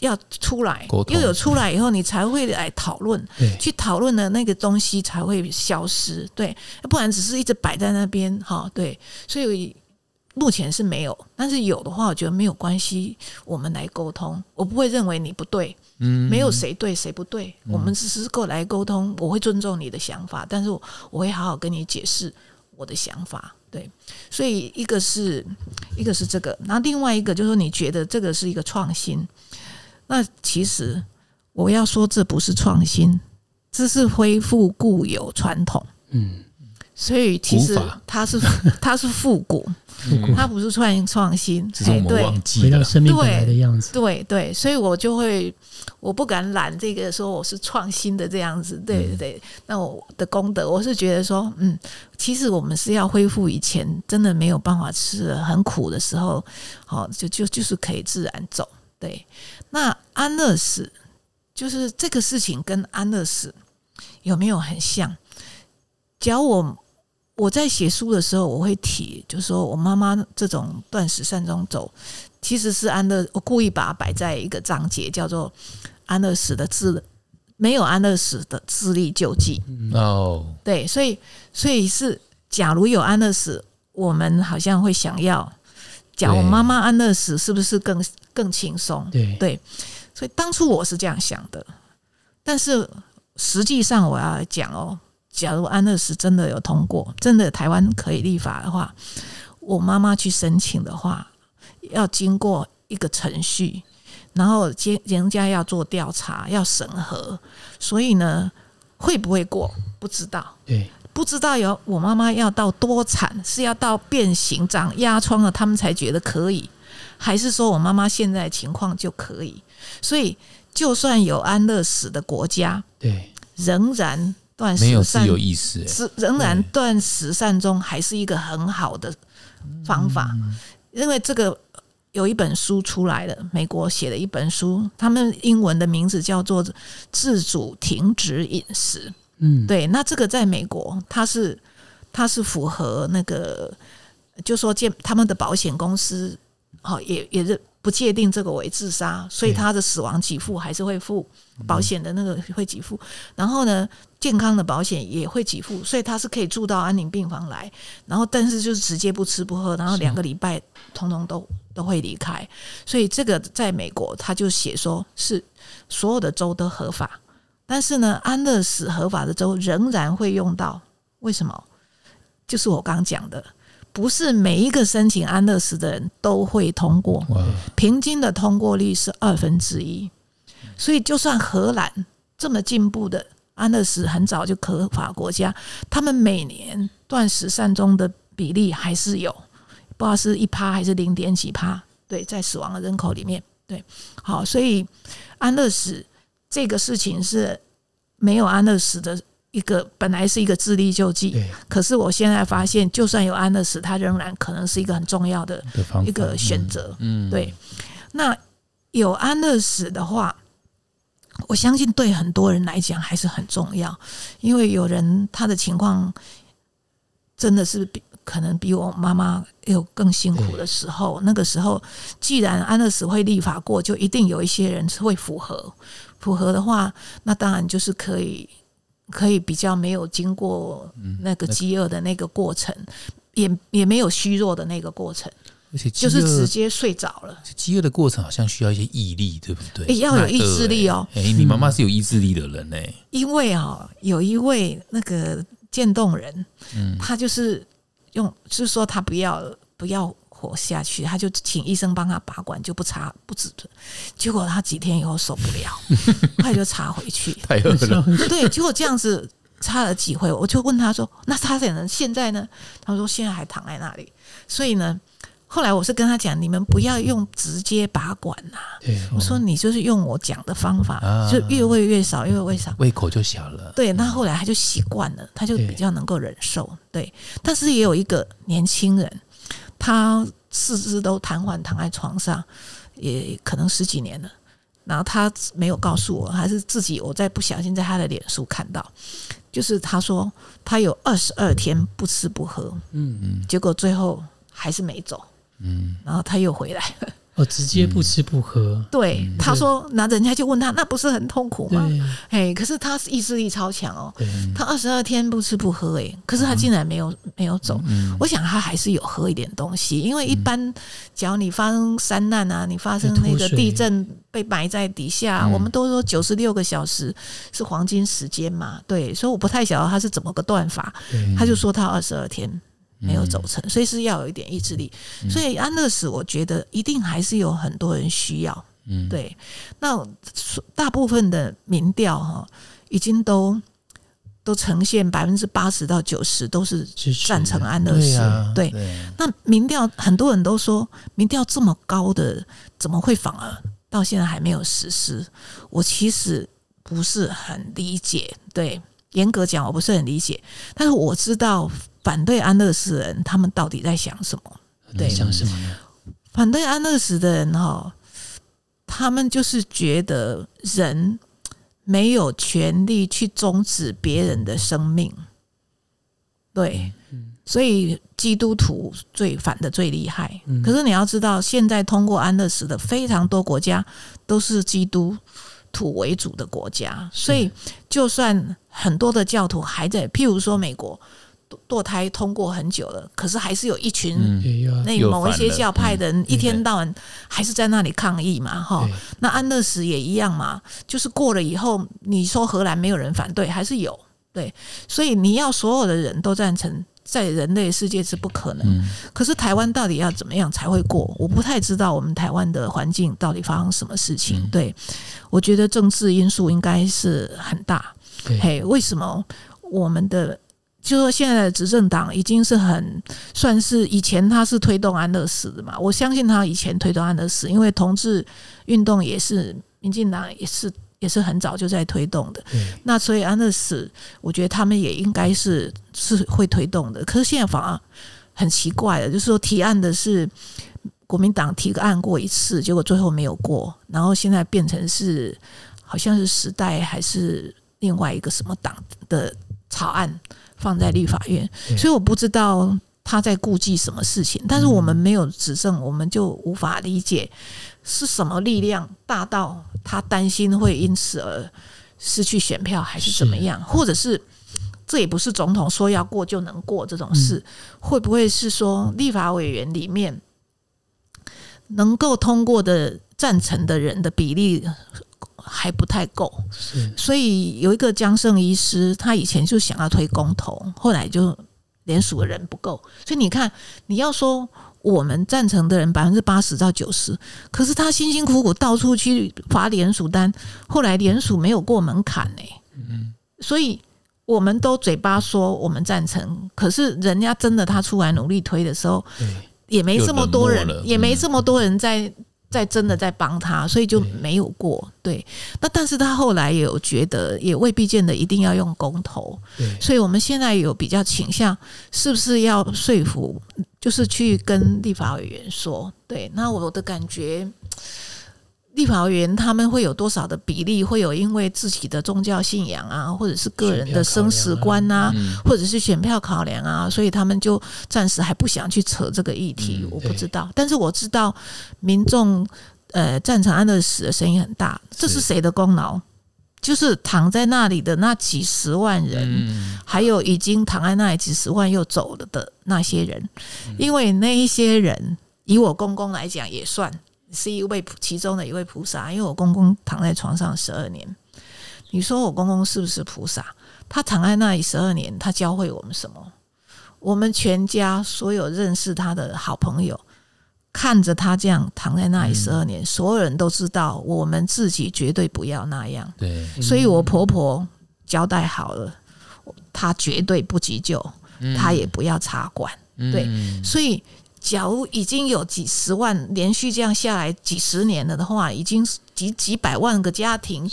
要出来，又有出来以后，你才会来讨论，去讨论的那个东西才会消失。对，不然只是一直摆在那边，哈，对，所以。目前是没有，但是有的话，我觉得没有关系。我们来沟通，我不会认为你不对，嗯，没有谁对谁不对，我们只是过来沟通。我会尊重你的想法，但是我会好好跟你解释我的想法。对，所以一个是一个是这个，然后另外一个就是说，你觉得这个是一个创新，那其实我要说这不是创新，这是恢复固有传统。嗯，所以其实它是它是复古，它不是创创新。只是我们忘记了。生命本来的样子。对对，所以我就会，我不敢揽这个说我是创新的这样子，对对对。那我的功德，我是觉得说，嗯，其实我们是要恢复以前真的没有办法吃很苦的时候，好、就就就是可以自然走。对，那安乐死就是这个事情跟安乐死有没有很像？只要我我在写书的时候，我会提，就是说我妈妈这种断食善终走，其实是安乐，我故意把它摆在一个章节，叫做安乐死的自没有安乐死的自力救济。哦，对，所以所以是，假如有安乐死，我们好像会想要，假如对妈妈安乐死，是不是更更轻松？对对，所以当初我是这样想的，但是实际上我要讲哦，假如安乐死真的有通过，真的台湾可以立法的话，我妈妈去申请的话，要经过一个程序，然后接人家要做调查，要审核，所以呢，会不会过不知道。对，不知道有我妈妈要到多惨，是要到变形、长压疮了，他们才觉得可以，还是说我妈妈现在情况就可以？所以，就算有安乐死的国家，对，仍然断食善由意识，哎是仍然断食善终还是一个很好的方法，因为这个有一本书出来了，美国写的一本书，他们英文的名字叫做《自主停止饮食》。嗯，对，那这个在美国，它是它是符合那个，就说健他们的保险公司，好、也也是不界定这个为自杀，所以他的死亡给付还是会付保险的那个会给付，然后呢，健康的保险也会给付，所以他是可以住到安宁病房来，然后但是就是直接不吃不喝，然后两个礼拜通通都都会离开，所以这个在美国他就写说是所有的州都合法。但是呢，安乐死合法的州仍然会用到，为什么？就是我刚讲的，不是每一个申请安乐死的人都会通过，平均的通过率是二分之一。所以，就算荷兰这么进步的安乐死很早就合法国家，他们每年断食善终的比例还是有，不知道是一趴还是零点几趴。对，在死亡的人口里面，对，好，所以安乐死这个事情是没有安乐死的一个，本来是一个智力救济，对，可是我现在发现，就算有安乐死，它仍然可能是一个很重要的一个选择。嗯，对，那有安乐死的话，我相信对很多人来讲还是很重要，因为有人他的情况真的是比可能比我妈妈有更辛苦的时候。那个时候，既然安乐死会立法过，就一定有一些人是会符合。符合的话，那当然就是可以可以比较没有经过那个饥饿的那个过程，也也没有虚弱的那个过程，而且就是直接睡着了。饥饿的过程好像需要一些毅力，对不对？诶要有意志力哦哎、诶你妈妈是有意志力的人呢、因为啊、有一位那个渐冻人，嗯，他就是用，就是说他不要不要活下去，他就请医生帮他拔管，就不插不止。结果他几天以后受不了，他就插回去。太恶了，对，结果这样子插了几回，我就问他说：“那他怎能现在呢？”他说：“现在还躺在那里。”所以呢，后来我是跟他讲：“你们不要用直接拔管呐、对，我说：“你就是用我讲的方法，啊就越喂越少，越喂越少。”胃口就小了。对，那后来他就习惯了，他就比较能够忍受。对，但是也有一个年轻人，他四肢都瘫痪，躺在床上，也可能十几年了。然后他没有告诉我，还是自己我在不小心在他的脸书看到，就是他说他有二十二天不吃不喝，嗯，嗯结果最后还是没走，嗯，然后他又回来了。哦，直接不吃不喝，对，他说，那人家就问他，那不是很痛苦吗？对。哎，可是他意志力超强哦，他二十二天不吃不喝，哎，可是他竟然没有没有走。嗯。我想他还是有喝一点东西，因为一般，只要你发生山难啊，你发生那个地震被埋在底下，嗯。我们都说九十六个小时是黄金时间嘛，对，所以我不太晓得他是怎么个断法，他就说他二十二天没有走成，所以是要有一点意志力。所以安乐死，我觉得一定还是有很多人需要。嗯，对，那大部分的民调哈，已经都都呈现百分之八十到九十都是赞成安乐死。对，那民调很多人都说，民调这么高的，怎么会反而到现在还没有实施？我其实不是很理解。对。严格讲，我不是很理解，但是我知道反对安乐死的人，他们到底在想什么？对，想什么呢？反对安乐死的人哈，他们就是觉得人没有权利去终止别人的生命。对，所以基督徒最反的最厉害。可是你要知道，现在通过安乐死的非常多国家都是基督。土为主的国家，所以就算很多的教徒还在，譬如说美国堕胎通过很久了，可是还是有一群那某一些教派的人一天到晚还是在那里抗议嘛，哈。那安乐死也一样嘛，就是过了以后，你说荷兰没有人反对，还是有对，所以你要所有的人都赞成。在人类世界是不可能，可是台湾到底要怎么样才会过？我不太知道我们台湾的环境到底发生什么事情。对，我觉得政治因素应该是很大。嘿，为什么我们的就说现在的执政党已经是很算是以前他是推动安乐死的嘛？我相信他以前推动安乐死，因为同志运动也是民进党也是。也是很早就在推动的，那所以安乐死，我觉得他们也应该是是会推动的。可是现在反而很奇怪的，就是说提案的是国民党提个案过一次，结果最后没有过，然后现在变成是好像是时代还是另外一个什么党的草案放在立法院，所以我不知道他在顾忌什么事情。但是我们没有指证，我们就无法理解。是什么力量大到他担心会因此而失去选票，还是怎么样？或者是这也不是总统说要过就能过这种事？会不会是说立法委员里面能够通过的赞成的人的比例还不太够？所以有一个江胜医师，他以前就想要推公投，后来就联署的人不够，所以你看，你要说。我们赞成的人百分之八十到九十，可是他辛辛苦苦到处去发联署单，后来联署没有过门槛呢。嗯，所以我们都嘴巴说我们赞成，可是人家真的他出来努力推的时候，也没这么多人，也没这么多人在。在真的在帮他，所以就没有过。对，那但是他后来也有觉得，也未必见得一定要用公投。所以我们现在有比较倾向，是不是要说服，就是去跟立法委员说。对，那我的感觉。立法委员他们会有多少的比例会有因为自己的宗教信仰啊，或者是个人的生死观啊，或者是选票考量啊，所以他们就暂时还不想去扯这个议题。我不知道，但是我知道民众呃赞成安乐死的声音很大，这是谁的功劳？就是躺在那里的那几十万人，还有已经躺在那里几十万又走了的那些人，因为那一些人以我公公来讲也算。是一位其中的一位菩萨，因为我公公躺在床上十二年，你说我公公是不是菩萨？他躺在那里十二年，他教会我们什么？我们全家所有认识他的好朋友，看着他这样躺在那里十二年，所有人都知道，我们自己绝对不要那样。对，所以我婆婆交代好了，她绝对不急救，她也不要插管。对，所以。假如已经有几十万连续这样下来几十年了的话，已经几几百万个家庭，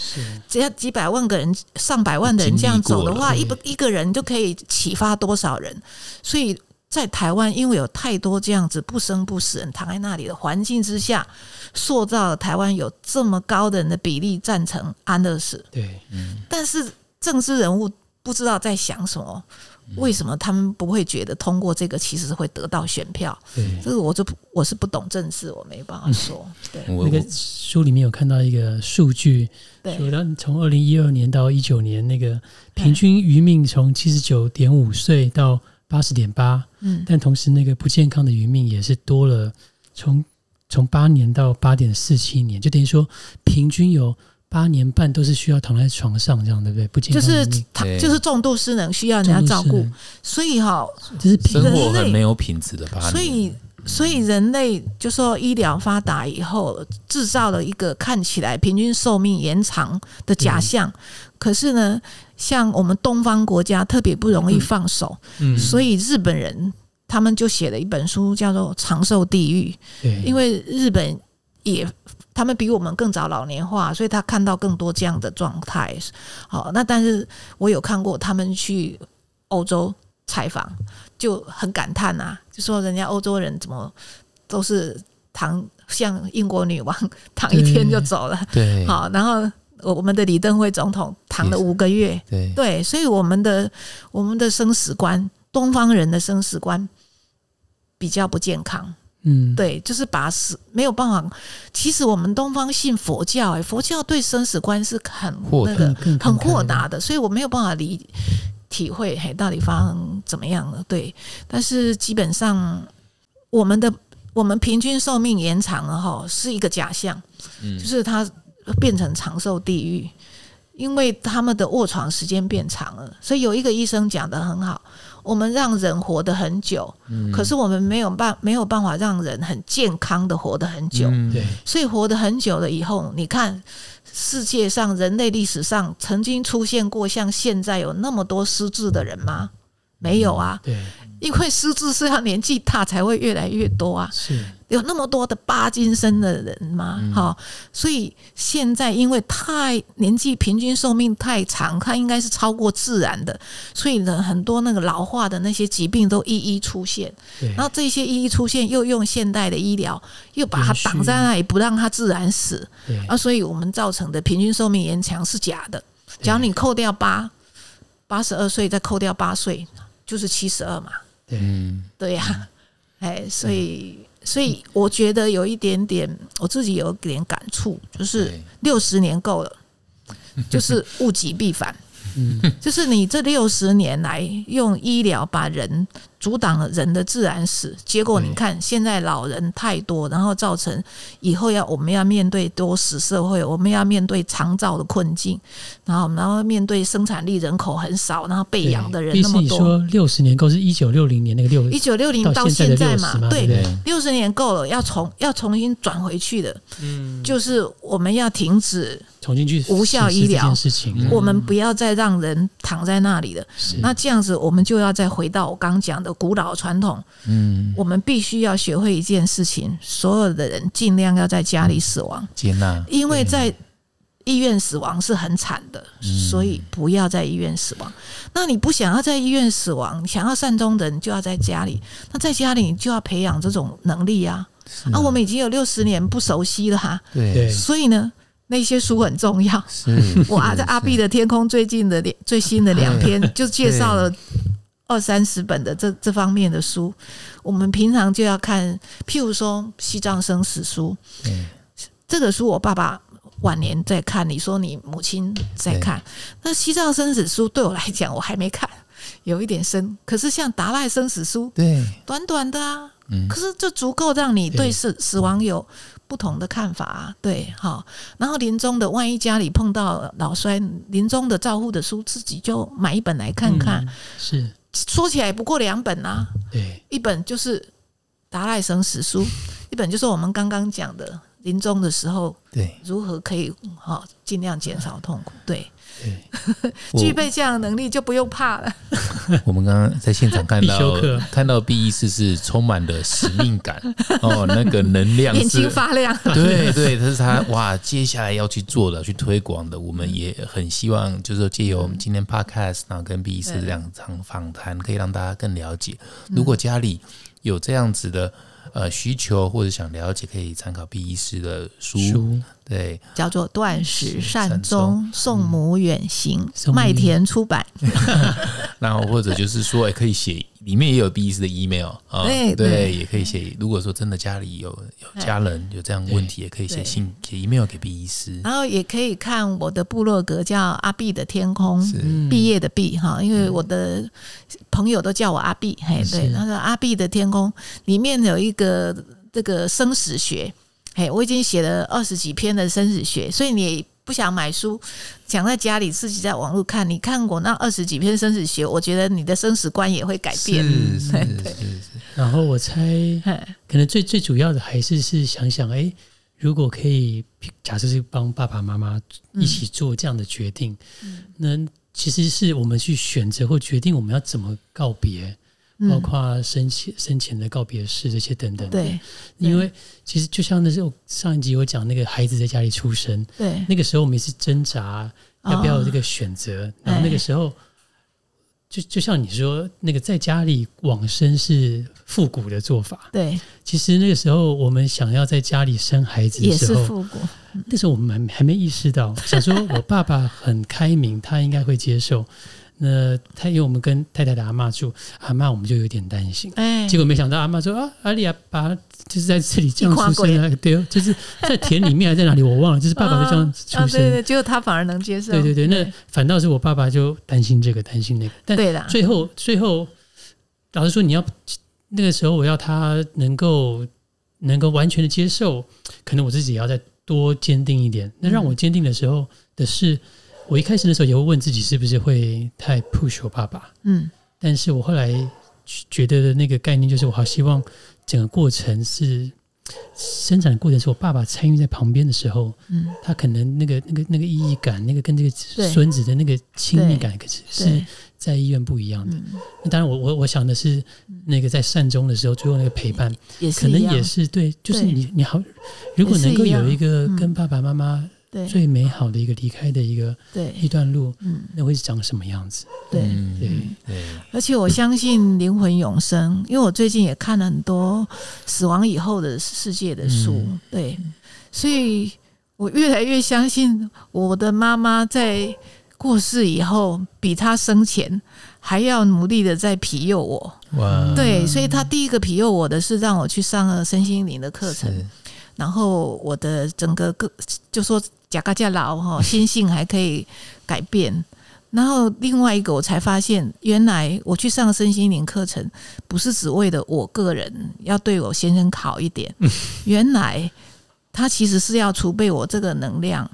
只要几百万个人、上百万的人这样走的话，一不一个人就可以启发多少人？所以在台湾，因为有太多这样子不生不死人躺在那里的环境之下，塑造了台湾有这么高的人的比例赞成安乐死。对，嗯，但是政治人物不知道在想什么。为什么他们不会觉得通过这个其实会得到选票？这个我就我是不懂政治，我没办法说。对，那个书里面有看到一个数据，说到从二零一二年到一九年，那个平均余命从七十九点五岁到八十点八，嗯，但同时那个不健康的余命也是多了，从从八年到八点四七年，就等于说平均有。八年半都是需要躺在床上这样，对不对？不健就是康的命他就是重度失能，需要人家照顾。所以哈、就是平生活很没有品质的八年，所以，所以人类就说医疗发达以后，制造了一个看起来平均寿命延长的假象。可是呢，像我们东方国家特别不容易放手，嗯，所以日本人他们就写了一本书，叫做《长寿地狱》。对，因为日本也他们比我们更早老年化，所以他看到更多这样的状态。好，那但是我有看过他们去欧洲采访，就很感叹啊，就说人家欧洲人怎么都是躺像英国女王躺一天就走了，对好，然后我们的李登辉总统躺了五个月，对对，所以我们的我们的生死观，东方人的生死观比较不健康。嗯，对，就是把死没有办法。其实我们东方信佛教、哎，佛教对生死观是很豁那个很豁达的，所以我没有办法理体会，嘿，到底发生怎么样了？对，但是基本上我们的我们平均寿命延长了哈，是一个假象，嗯就是它变成长寿地狱。因为他们的卧床时间变长了，所以有一个医生讲的很好，我们让人活得很久，嗯。可是我们没有办没有办法让人很健康的活得很久，嗯。对，所以活得很久了以后，你看世界上人类历史上曾经出现过像现在有那么多失智的人吗？没有啊，对，因为失智是要年纪大才会越来越多啊。是，有那么多的巴金森的人吗？哈、所以现在因为太年纪平均寿命太长，它应该是超过自然的，所以呢，很多那个老化的那些疾病都一一出现。然后这些一一出现，又用现代的医疗又把它挡在那里，不让它自然死对，啊，所以我们造成的平均寿命延长是假的。只要你扣掉八八十二岁，再扣掉八岁，就是七十二嘛。对，嗯对呀、哎，所以所以我觉得有一点点，我自己有一点感触，就是六十年够了，就是物极必反。嗯，就是你这六十年来用医疗把人阻挡了人的自然死，结果你看现在老人太多，然后造成以后要我们要面对多死社会，我们要面对长照的困境，然后然后面对生产力人口很少，然后被养的人那么多。说六十年够是一九六零年那个六一九六零到到现在的60现在嘛，对六十年够了，要重要重新转回去的，嗯。就是我们要停止，重新去无效医疗这件事情，嗯我们不要再让人躺在那里了。那这样子，我们就要再回到我刚讲的古老传统，嗯，我们必须要学会一件事情：所有的人尽量要在家里死亡，接纳。因为在医院死亡是很惨的，所以不要在医院死亡。那你不想要在医院死亡，想要善终的人就要在家里。那在家里你就要培养这种能力啊！啊，我们已经有六十年不熟悉了哈，对。对。所以呢，那些书很重要。我啊，在阿碧的天空最近的两最新的两 篇就介绍了二三十本的这这方面的书。我们平常就要看，譬如说《西藏生死书》对这个书，我爸爸晚年在看，你说你母亲在看，那《西藏生死书》对我来讲我还没看，有一点深。可是像《达赖生死书》，对短短的啊，嗯可是就足够让你对对死死亡有不同的看法啊。对，好，然后临终的，万一家里碰到老衰，临终的照护的书，自己就买一本来看看。嗯是，说起来不过两本啊，对，一本就是《达赖神史书》，一本就是我们刚刚讲的临终的时候对如何可以好尽量减少痛苦。对，对，具备这样的能力就不用怕了。我们刚刚在现场看到 看到 B 医师是充满了使命感哦，那个能量眼睛是。发亮，对对，这是他哇，接下来要去做的、去推广的。我们也很希望，就是说借由我们今天 podcast，然后跟 B 医师两场访谈，可以让大家更了解。如果家里有这样子的呃需求或者想了解，可以参考毕医师的书。书。对，叫做《断食善善终》，送母远行麦田出版。然后或者就是说，哎，可以写里面也有毕医师的 email 啊，对对，对。也可以写。如果说真的家里有有家人有这样问题，也可以写信写 email 给毕医师。然后也可以看我的部落格，叫阿毕的天空，毕业的毕哈，因为我的朋友都叫我阿碧，嘿，对，那个阿碧的天空里面有一个这个生死学，嘿，我已经写了二十几篇的生死学，所以你不想买书，想在家里自己在网络看。你看过那二十几篇生死学，我觉得你的生死观也会改变。是 是是。然后我猜，可能最最主要的还是是想想，哎，如果可以，假设是帮爸爸妈妈一起做这样的决定，那其实是我们去选择或决定我们要怎么告别。包括生前生前的告别式这些等等，对，因为其实就像那时候上一集我讲那个孩子在家里出生，对，那个时候我们也是挣扎要不要有这个选择，然后那个时候就就像你说那个在家里往生是复古的做法，对，其实那个时候我们想要在家里生孩子的时候，复古，那时候我们还没意识到，想说我爸爸很开明，他应该会接受。那他因为我们跟太太的阿妈住，阿妈我们就有点担心，哎，结果没想到阿妈说啊，阿丽亚把就是在这里这样出生啊，对，就是在田里面还在哪里我忘了，就是爸爸就这样出生，对对，结果他反而能接受，对对对，那反倒是我爸爸就担心这个担心那个，但对的，最后最后老实说，你要那个时候我要他能够能够完全的接受，可能我自己也要再多坚定一点。那让我坚定的时候的是。我一开始的时候也会问自己是不是会太 push 我爸爸，嗯，但是我后来觉得的那个概念就是，我好希望整个过程是生产的过程是我爸爸参与在旁边的时候，嗯，他可能那个那个那个意义感，那个跟这个孙子的那个亲密感，可是是在医院不一样的。那当然，我我我想的是，那个在善终的时候，最后那个陪伴，可能也是对，就是你你好，如果能够有一个跟爸爸妈妈。最美好的一个离开的一个对。一段路，嗯，那会是长什么样子？对。对。对。而且我相信灵魂永生，因为我最近也看了很多死亡以后的世界的书，对，所以我越来越相信我的妈妈在过世以后，比她生前还要努力的在庇佑我。哇！对，所以她第一个庇佑我的是让我去上了身心灵的课程，然后我的整个个就说。假嘎假老哈，心性还可以改变。然后另外一个，我才发现，原来我去上身心灵课程，不是只为了我个人要对我先生好一点。原来他其实是要储备我这个能量，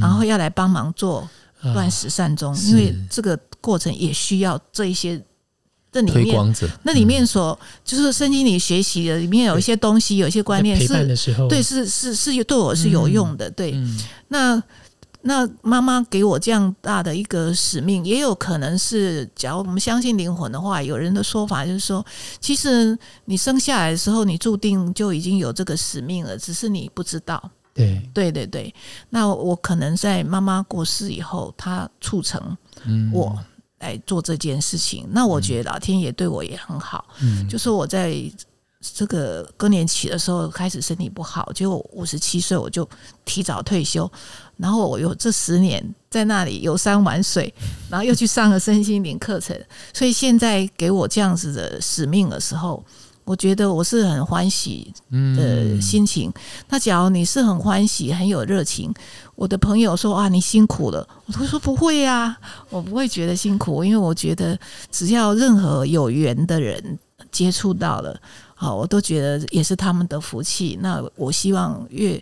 然后要来帮忙做断食善终，因为这个过程也需要这一些。这里面，那里面所就是圣经里学习的，里面有一些东西，有一些观念是，对，是是是对我是有用的。对，那那妈妈给我这样大的一个使命，也有可能是，假如我们相信灵魂的话，有人的说法就是说，其实你生下来的时候，你注定就已经有这个使命了，只是你不知道。对，对对对。那我可能在妈妈过世以后，她促成我。来做这件事情，那我觉得老天爷对我也很好。嗯，就是我在这个更年期的时候开始身体不好，结果五十七岁我就提早退休，然后我有这十年在那里游山玩水，然后又去上了身心灵课程，所以现在给我这样子的使命的时候。我觉得我是很欢喜的心情。那假如你是很欢喜、很有热情，我的朋友说啊，你辛苦了，我都说不会呀，我不会觉得辛苦，因为我觉得只要任何有缘的人接触到了，好，我都觉得也是他们的福气。那我希望越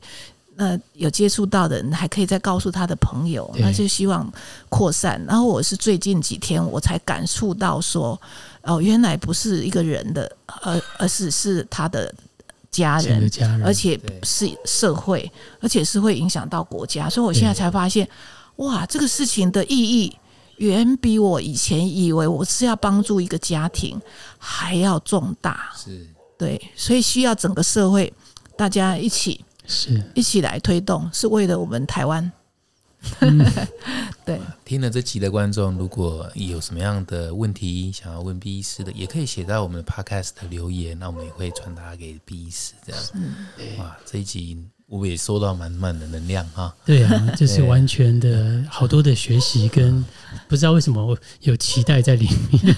那有接触到的人，还可以再告诉他的朋友，那就希望扩散。然后我是最近几天我才感触到说。哦，原来不是一个人的，而而是是他的家人，而且是社会，而且是会影响到国家。所以我现在才发现，哇，这个事情的意义远比我以前以为我是要帮助一个家庭还要重大。是，对，所以需要整个社会大家一起是一起来推动，是为了我们台湾。对，听了这期的观众，如果有什么样的问题想要问 B 医师的，也可以写在我们的 Podcast 留言，那我们也会传达给 B 医师。这样，哇，这一集。我也收到满满的能量哈，对啊，就是完全的好多的学习跟 不知道为什么有期待在里面。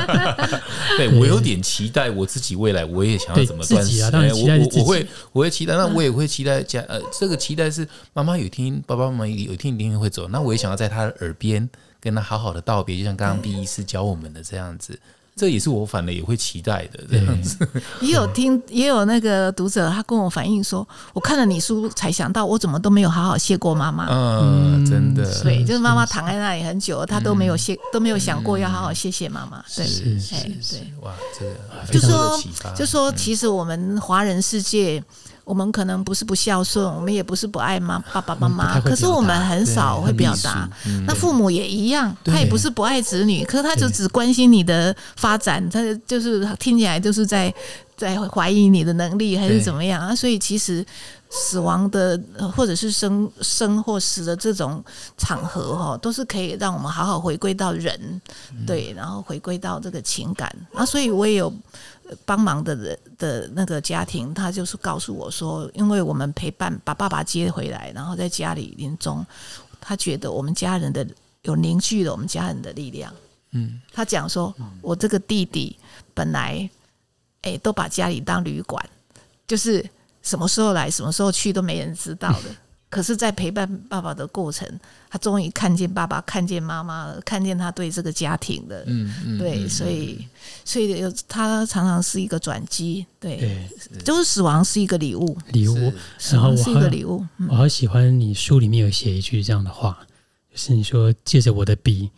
对我有点期待我自己未来我也想要怎么断食啊？当然期待我会我会期待，那我也会期待家呃，这个期待是妈妈有听爸爸妈妈有听一定会走，那我也想要在他的耳边跟他好好的道别，就像刚刚毕医师教我们的这样子。这也是我反而也会期待的这样子。也有听，也有那个读者他跟我反映说，我看了你书才想到，我怎么都没有好好谢过妈妈。嗯，真的，对，就是妈妈躺在那里很久，他都没有谢，都没有想过要好好谢谢妈妈。对，哎，对，哇，这个就说，就说，其实我们华人世界。我们可能不是不孝顺，我们也不是不爱妈爸爸妈妈，可是我们很少会表达。那父母也一样，他也不是不爱子女，可是他就只关心你的发展，他就是听起来就是在在怀疑你的能力还是怎么样啊？所以其实死亡的或者是生生或死的这种场合哈，都是可以让我们好好回归到人，对，然后回归到这个情感。啊所以我也有。帮忙的人的那个家庭，他就是告诉我说，因为我们陪伴把爸爸接回来，然后在家里临终，他觉得我们家人的有凝聚了我们家人的力量。嗯，他讲说，我这个弟弟本来，哎，都把家里当旅馆，就是什么时候来，什么时候去都没人知道的。可是，在陪伴爸爸的过程，他终于看见爸爸，看见妈妈了，看见他对这个家庭的，嗯嗯，对，所以，所以有他常常是一个转机，对，就是死亡是一个礼物，礼物，死亡是一个礼物。我好喜欢你书里面有写一句这样的话，就是你说借着我的笔，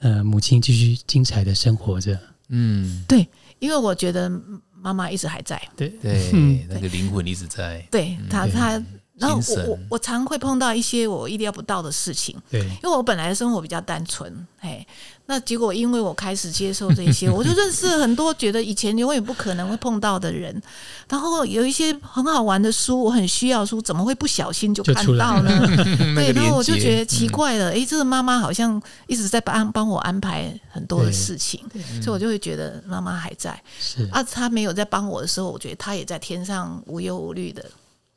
呃，母亲继续精彩的生活着，嗯，对，因为我觉得妈妈一直还在，对。对，那个灵魂一直在，对他他。然后我我我常会碰到一些我意料不到的事情，对，因为我本来的生活比较单纯，嘿，那结果因为我开始接受这些，我就认识很多觉得以前永远不可能会碰到的人，然后有一些很好玩的书，我很需要书，怎么会不小心就看到呢？对，然后我就觉得奇怪了，哎，这个妈妈好像一直在帮帮我安排很多的事情，所以我就会觉得妈妈还在，是。啊，她没有在帮我的时候，我觉得她也在天上无忧无虑的。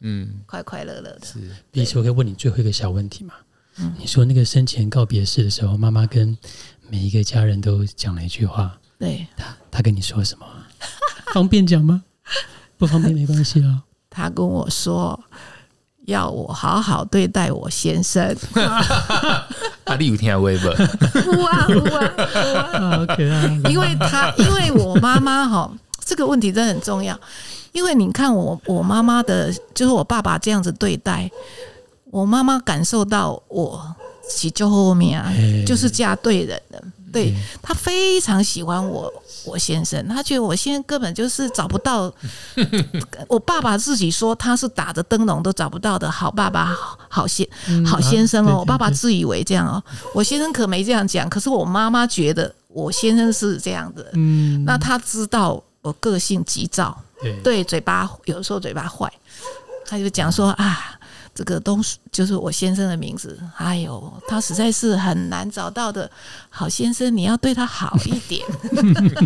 嗯，快快乐乐的。是，比如我可以问你最后一个小问题嘛？嗯，你说那个生前告别式的时候，妈妈跟每一个家人都讲了一句话。对，他他跟你说什么？方便讲吗？不方便没关系啊。她跟我说要我好好对待我先生。阿丽有听微博？哇哇哇！可爱。因为他因为我妈妈哈，这个问题真的很重要。因为你看我我妈妈的，就是我爸爸这样子对待我妈妈，感受到我喜就后面啊，就是嫁对人了。对他非常喜欢我我先生，他觉得我现在根本就是找不到。我爸爸自己说他是打着灯笼都找不到的好爸爸好先好先生哦。我爸爸自以为这样哦，我先生可没这样讲。可是我妈妈觉得我先生是这样的。嗯，那他知道我个性急躁。对，嘴巴有时候嘴巴坏，他就讲说啊，这个东西就是我先生的名字。哎呦，他实在是很难找到的好先生，你要对他好一点。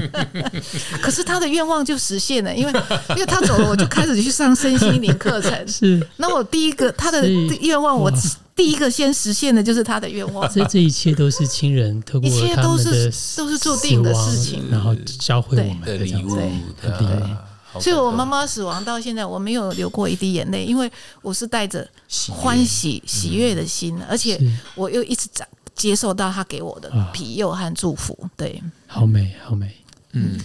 可是他的愿望就实现了，因为因为他走了，我就开始去上身心灵课程。是，那我第一个他的愿望，我第一个先实现的就是他的愿望。所以这一切都是亲人透过他们的都是注定的事情，然后教会我们的礼物。对。所以，我妈妈死亡到现在，我没有流过一滴眼泪，因为我是带着欢喜、喜悦的心，而且我又一直在接受到他给我的庇佑和祝福。对，好美，好美，嗯，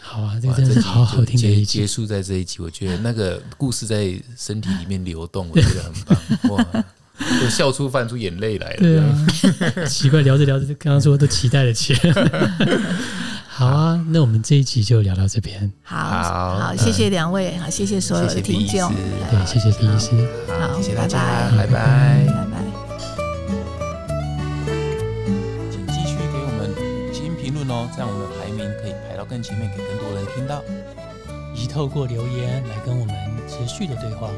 好啊，这个真是好好听的一结束在这一集，我觉得那个故事在身体里面流动，我觉得很棒，哇，我笑出、泛出眼泪来了。对啊，奇怪，聊着聊着，刚刚说都期待了起来。好啊，那我们这一集就聊到这边。好，好，谢谢两位，好，谢谢所有的听众，对，谢谢第一师，好，谢谢大家，拜拜，拜拜。请继续给我们五星评论哦，这样我们的排名可以排到更前面，给更多人听到。以及透过留言来跟我们持续的对话，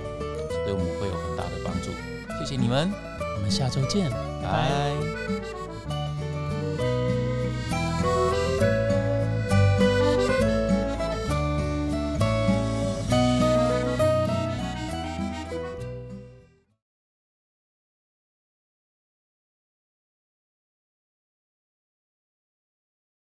对我们会有很大的帮助。谢谢你们，我们下周见，拜。